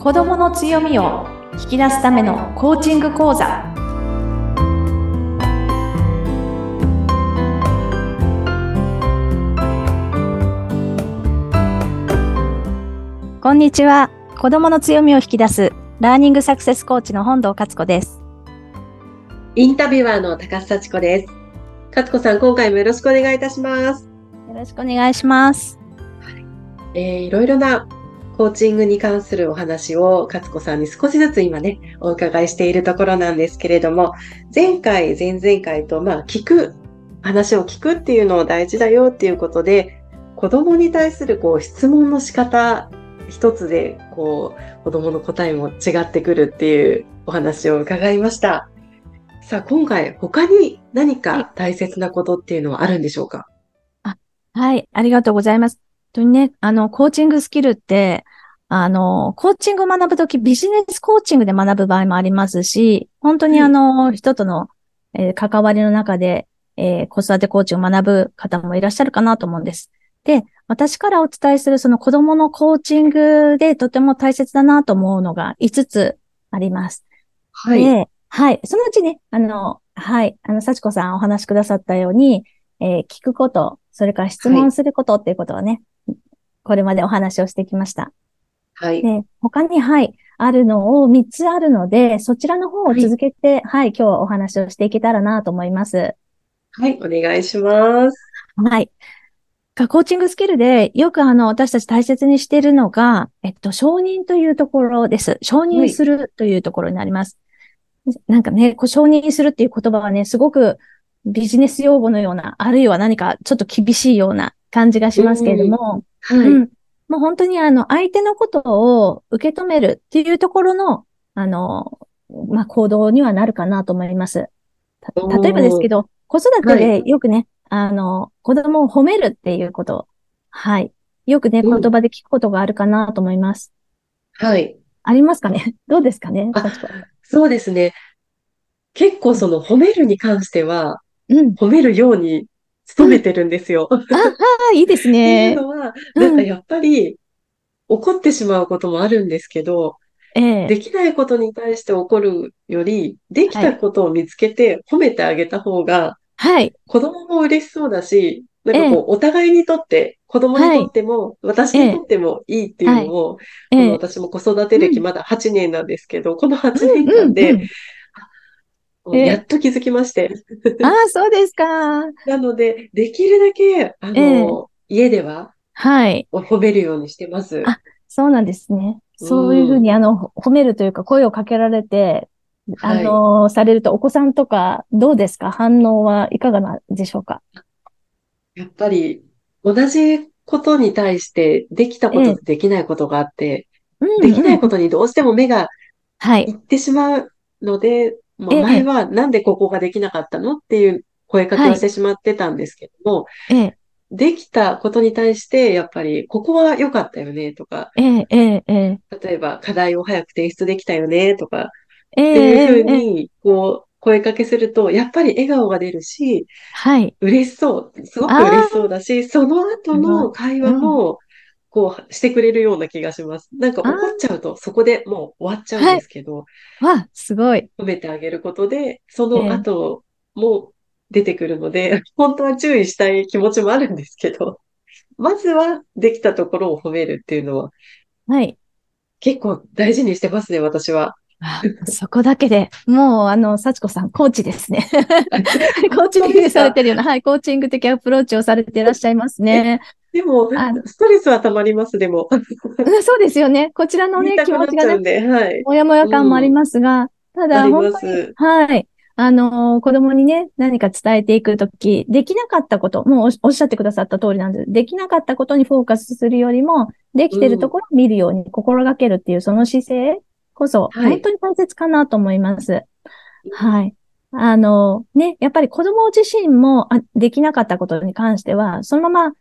子供の強みを引き出すためのコーチング講座。こんにちは。子供の強みを引き出すラーニングサクセスコーチの本堂勝子です。インタビュアーの高須幸子です。勝子さん今回もよろしくお願いいたします。よろしくお願いします。えー、いろいろなコーチングに関するお話を勝子さんに少しずつ今ね、お伺いしているところなんですけれども、前回、前々回と、まあ、聞く、話を聞くっていうのを大事だよっていうことで、子供に対するこう質問の仕方一つで、こう、子供の答えも違ってくるっていうお話を伺いました。さあ、今回他に何か大切なことっていうのはあるんでしょうか、あはい、ありがとうございます。当にね、あの、コーチングスキルって、あの、コーチングを学ぶとき、ビジネスコーチングで学ぶ場合もありますし、本当にあの、人との、えー、関わりの中で、えー、子育てコーチを学ぶ方もいらっしゃるかなと思うんです。で、私からお伝えするその子供のコーチングでとても大切だなと思うのが5つあります。はい。で、はい。そのうちね、あの、はい。あの、幸子さんお話しくださったように、えー、聞くこと、それから質問することっていうことはね、これまでお話をしてきました。はい。で、他に、はい、あるのを3つあるので、そちらの方を続けて、はい、はい、今日はお話をしていけたらなと思います。はい、お願いします。はい。コーチングスキルでよくあの私たち大切にしているのが、えっと、承認というところです。承認するというところになります。はい、なんかね、こう承認するっていう言葉はね、すごくビジネス用語のような、あるいは何かちょっと厳しいような感じがしますけれども、はい、うん。もう本当にあの、相手のことを受け止めるっていうところの、あの、まあ、行動にはなるかなと思います。例えばですけど、子育てでよくね、はい、あの、子供を褒めるっていうこと、はい。よくね、言葉で聞くことがあるかなと思います。はい。ありますかね？どうですかね？そうですね。結構その褒めるに関しては、うん、褒めるように努めてるんですよ。うん、あ、あ、いいですね。っていうのは、なんかやっぱり、怒ってしまうこともあるんですけど、ええ、できないことに対して怒るより、できたことを見つけて褒めてあげた方が、はい。子供も嬉しそうだし、なんかこう、ええ、お互いにとって、子供にとっても、はい、私にとってもいいっていうのを、え、この私も子育て歴まだ8年なんですけど、うん、この8年間で、やっと気づきまして。ああ、そうですか。なので、できるだけ、あの、家では、はい。褒めるようにしてます。あ、そうなんですね。そういうふうに、あの、褒めるというか、声をかけられて、あの、されると、お子さんとか、どうですか？反応はいかがなんでしょうか？やっぱり、同じことに対して、できたこととできないことがあって、できないことにどうしても目がいってしまうので、もう前はなんでここができなかったのっていう声かけをしてしまってたんですけども、ええ、できたことに対して、やっぱり、ここは良かったよね、とか、例えば、課題を早く提出できたよね、とか、っていうふうに、こう、声かけすると、やっぱり笑顔が出るし、はい。嬉しそう。すごく嬉しそうだし、その後の会話も、こう、してくれるような気がします。なんか怒っちゃうと、そこでもう終わっちゃうんですけど、はい、わ、すごい。褒めてあげることで、その後も出てくるので、えー、本当は注意したい気持ちもあるんですけど、まずはできたところを褒めるっていうのは、はい。結構大事にしてますね、私は。そこだけで、もう、あの、幸子さん、コーチですね。コーチングされてるような、はい、コーチング的アプローチをされていらっしゃいますね。でも、ストレスは溜まります、でも。そうですよね。こちらのね、気持ちがね、はい、もやもや感もありますが、うん、ただ、本当に、はい。あの、子供にね、何か伝えていくとき、できなかったこと、もうおっしゃってくださった通りなんです。できなかったことにフォーカスするよりも、できてるところを見るように心がけるっていう、その姿勢こそ、本当に大切かなと思います。はい。はい、あの、ね、やっぱり子供自身もあできなかったことに関しては、そのまま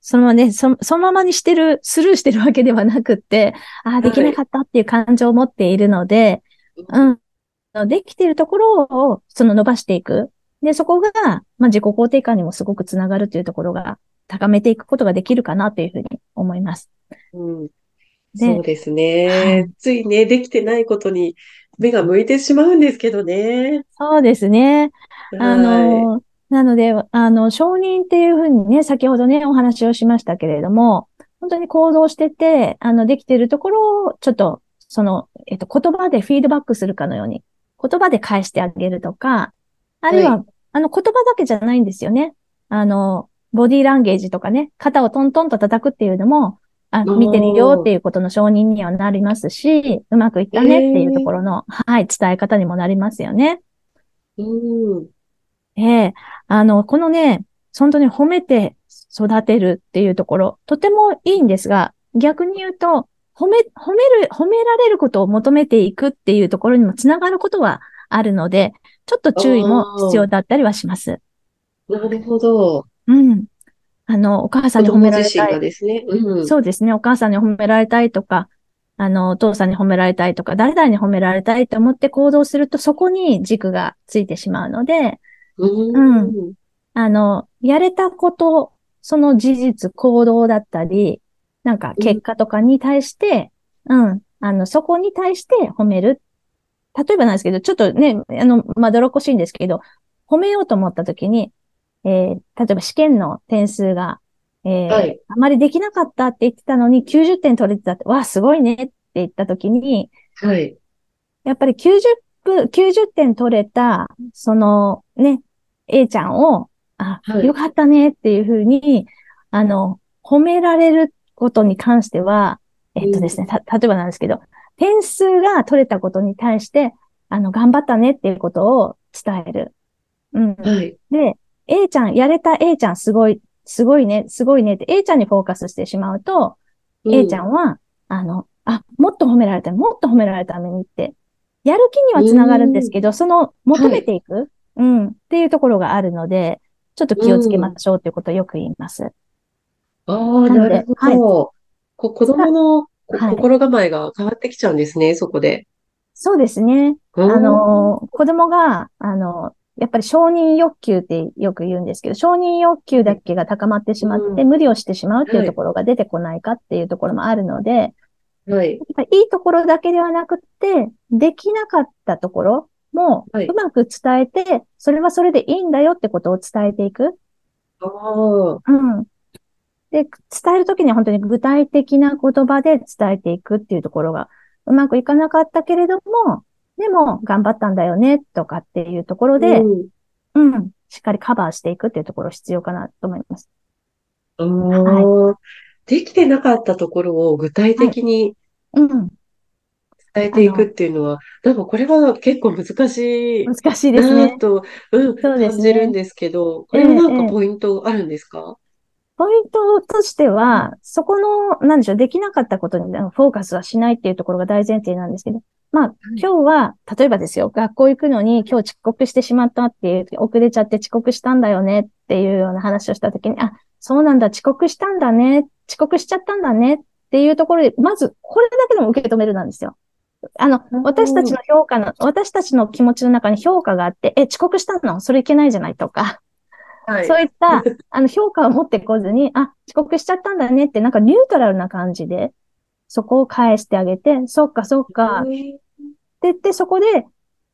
そのままね、そそのままにしてる、スルーしてるわけではなくって、ああ、できなかったっていう感情を持っているので、はい、うん。できてるところを、その伸ばしていく。で、そこが、まあ、自己肯定感にもすごくつながるというところが、高めていくことができるかなというふうに思います。うん。そうですね。はい、ついね、できてないことに目が向いてしまうんですけどね。そうですね。あの、はい、なので、あの、承認っていうふうにね、先ほどね、お話をしましたけれども、本当に行動してて、あの、できているところを、ちょっと、その、えっと、言葉でフィードバックするかのように、言葉で返してあげるとか、あるいは、はい、あの、言葉だけじゃないんですよね。あの、ボディーランゲージとかね、肩をトントンと叩くっていうのも、あ見てるよっていうことの承認にはなりますし、うまくいったねっていうところの、えー、はい、伝え方にもなりますよね。うん。ええー、あの、このね、本当に褒めて育てるっていうところ、とてもいいんですが、逆に言うと、褒め、褒める、褒められることを求めていくっていうところにもつながることはあるので、ちょっと注意も必要だったりはします。なるほど。うん。あの、お母さんに褒められたい。ですね、うん。そうですね。お母さんに褒められたいとか、あの、お父さんに褒められたいとか、誰々に褒められたいと思って行動すると、そこに軸がついてしまうので、うん、うん。あの、やれたこと、その事実、行動だったり、なんか結果とかに対して、うん、うん、あの、そこに対して褒める。例えばなんですけど、ちょっとね、あの、まどろっこしいんですけど、褒めようと思った時に、えー、例えば試験の点数が、えーはい、あまりできなかったって言ってたのに90点取れてたって、わあ、すごいねって言った時に、はい。やっぱり90分、90点取れた、そのね、A ちゃんを、あ、はい、よかったねっていうふうに、あの、褒められることに関しては、えっとですね、た、例えばなんですけど、点数が取れたことに対して、あの、頑張ったねっていうことを伝える。うん。はい。で、A ちゃん、やれた A ちゃんすごい、すごいね、すごいねって A ちゃんにフォーカスしてしまうと、うん、A ちゃんは、あの、あ、もっと褒められたもっと褒められたためにって、やる気にはつながるんですけど、その、求めていく、はい、うん、っていうところがあるので、ちょっと気をつけましょうっていうことをよく言います。ああ、なるほど。はい、こ子供の心構えが変わってきちゃうんですね、そこで。そうですね。あの、子供が、あの、やっぱり承認欲求ってよく言うんですけど、承認欲求だけが高まってしまって、無理をしてしまうっていうところが出てこないかっていうところもあるので、はい。やっぱりいいところだけではなくて、できなかったところも、うまく伝えて、それはそれでいいんだよってことを伝えていく。うん。で、伝えるときには本当に具体的な言葉で伝えていくっていうところがうまくいかなかったけれども、でも頑張ったんだよねとかっていうところで、うん、うん、しっかりカバーしていくっていうところ必要かなと思います。はい、できてなかったところを具体的に、はい、うん。伝えていくっていうのは、なんかこれは結構難しい。難しいですね。と、うん、ね、感じるんですけど、これはなんかポイントあるんですか、ポイントとしては、そこの、なんでしょう、できなかったことにフォーカスはしないっていうところが大前提なんですけど、まあ、今日は、例えばですよ、学校行くのに今日遅刻してしまったっていう、遅れちゃって遅刻したんだよねっていうような話をしたときに、あ、そうなんだ、遅刻したんだね、遅刻しちゃったんだねっていうところで、まず、これだけでも受け止めるなんですよ。あの、私たちの評価の、私たちの気持ちの中に評価があって、え、遅刻したの？それいけないじゃないとか、はい、そういった、あの、評価を持ってこずに、あ、遅刻しちゃったんだねって、なんかニュートラルな感じで、そこを返してあげて、そっかそっか。って言って、そこで、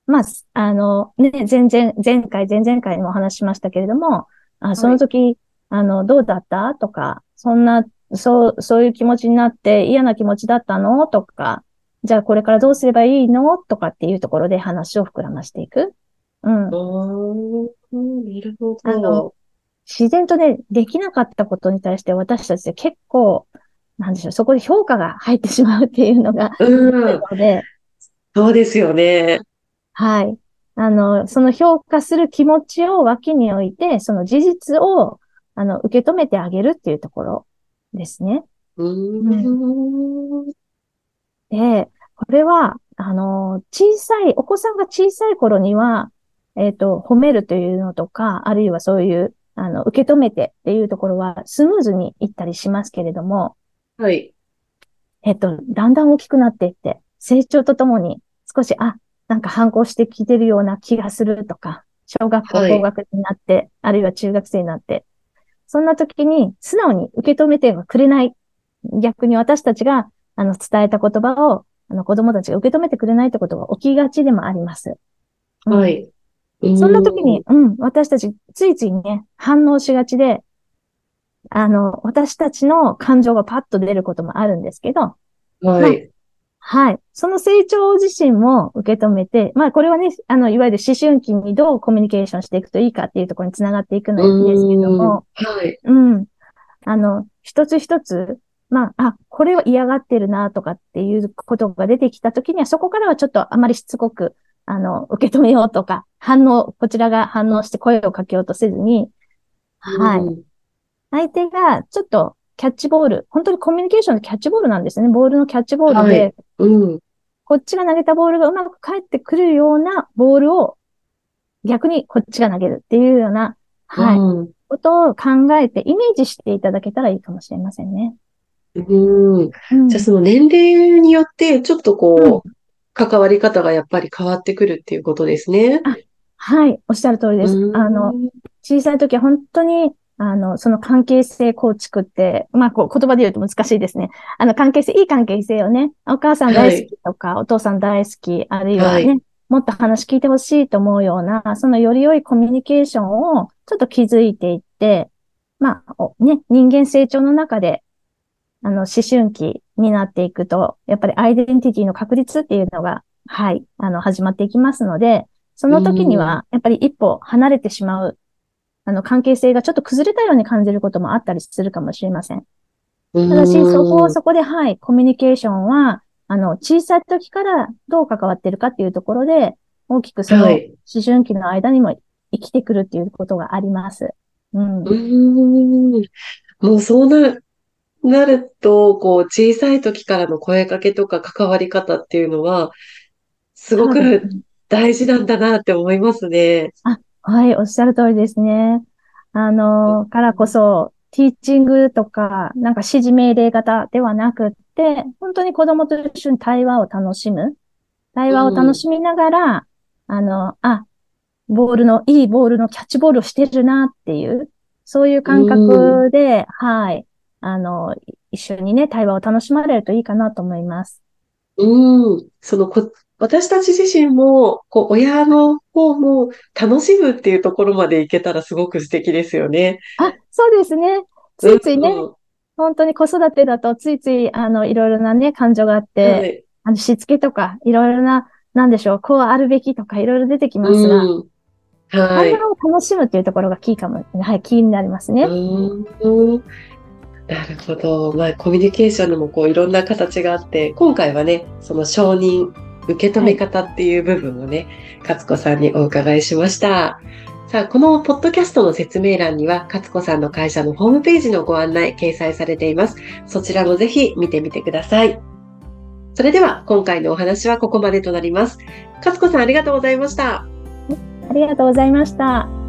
まあ、あの、ね、全然、前回、前々回にもお話しましたけれども、あその時、はい、あの、どうだった？とか、そんな、そう、そういう気持ちになって嫌な気持ちだったの？とか、じゃあこれからどうすればいいの？とかっていうところで話を膨らましていく？うん。なるほど。あの、自然とね、できなかったことに対して私たちで結構、なんでしょう、そこで評価が入ってしまうっていうのが、うん。そうですよね。はい。あの、その評価する気持ちを脇に置いて、その事実を、あの、受け止めてあげるっていうところですね。うん、で、これは、あの、小さい、お子さんが小さい頃には、えっ、ー、と、褒めるというのとか、あるいはそういう、あの、受け止めてっていうところはスムーズにいったりしますけれども、はい。えっと、だんだん大きくなっていって、成長とともに少し、あ、なんか反抗してきてるような気がするとか、小学校、高学になって、はい、あるいは中学生になって、そんな時に素直に受け止めてはくれない。逆に私たちがあの、伝えた言葉を、あの、子供たちが受け止めてくれないってことが起きがちでもあります。はい。そんな時に、うん、私たちついついね、反応しがちで、あの、私たちの感情がパッと出ることもあるんですけど、はい。はい。その成長自身も受け止めて、まあこれはね、あの、いわゆる思春期にどうコミュニケーションしていくといいかっていうところにつながっていくのですけども、はい。うん。あの、一つ一つ、まあ、あ、これは嫌がってるなとかっていうことが出てきたときには、そこからはちょっとあまりしつこく、あの、受け止めようとか、反応、こちらが反応して声をかけようとせずに、はい。相手がちょっとキャッチボール、本当にコミュニケーションのキャッチボールなんですね。ボールのキャッチボールで、はい、うん、こっちが投げたボールがうまく返ってくるようなボールを逆にこっちが投げるっていうような、はい、うん、ことを考えてイメージしていただけたらいいかもしれませんね。うん。じゃあその年齢によってちょっとこう、うん、関わり方がやっぱり変わってくるっていうことですね。はい、おっしゃる通りです。あの、小さい時は本当にあの、その関係性構築って、まあ、こう、言葉で言うと難しいですね。あの、関係性、いい関係性をね、お母さん大好きとか、はい、お父さん大好き、あるいはね、はい、もっと話聞いてほしいと思うような、そのより良いコミュニケーションをちょっと築いていって、まあ、ね、人間成長の中で、あの、思春期になっていくと、やっぱりアイデンティティの確立っていうのが、はい、あの、始まっていきますので、その時には、やっぱり一歩離れてしまうあの、関係性がちょっと崩れたように感じることもあったりするかもしれません。ただし、そこをそこで、はい、コミュニケーションは、あの、小さい時からどう関わってるかっていうところで、大きくその、思春期の間にも生きてくるっていうことがあります。うん。うんもうそうな、なると、こう、小さい時からの声かけとか関わり方っていうのは、すごく大事なんだなって思いますね。あ、はい、おっしゃる通りですね。あの、からこそ、ティーチングとか、なんか指示命令型ではなくって、本当に子供と一緒に対話を楽しむ。対話を楽しみながら、うん、あの、あ、ボールの、いいボールのキャッチボールをしてるなっていう、そういう感覚で、うん、はい、あの、一緒にね、対話を楽しまれるといいかなと思います。うん。そのこ、私たち自身も、こう、親の方も楽しむっていうところまでいけたらすごく素敵ですよね。あ、そうですね。ついついね、うん、本当に子育てだとついつい、あの、いろいろなね、感情があって、はい、あの、しつけとか、いろいろな、なんでしょう、こうあるべきとか、いろいろ出てきますが、うんはい。会話を楽しむっていうところがキーかも、はい、キーになりますね。うんなるほど。まあ、コミュニケーションにもこういろんな形があって、今回はね、その承認、受け止め方っていう部分をね、勝子さんにお伺いしました。さあ、このポッドキャストの説明欄には、勝子さんの会社のホームページのご案内掲載されています。そちらもぜひ見てみてください。それでは、今回のお話はここまでとなります。勝子さんありがとうございました。ありがとうございました。